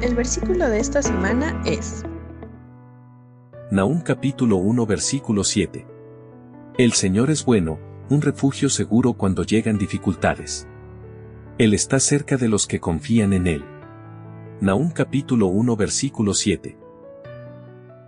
El versículo de esta semana es Nahum capítulo 1 versículo 7. El Señor es bueno, un refugio seguro cuando llegan dificultades. Él está cerca de los que confían en Él. Nahum capítulo 1 versículo 7.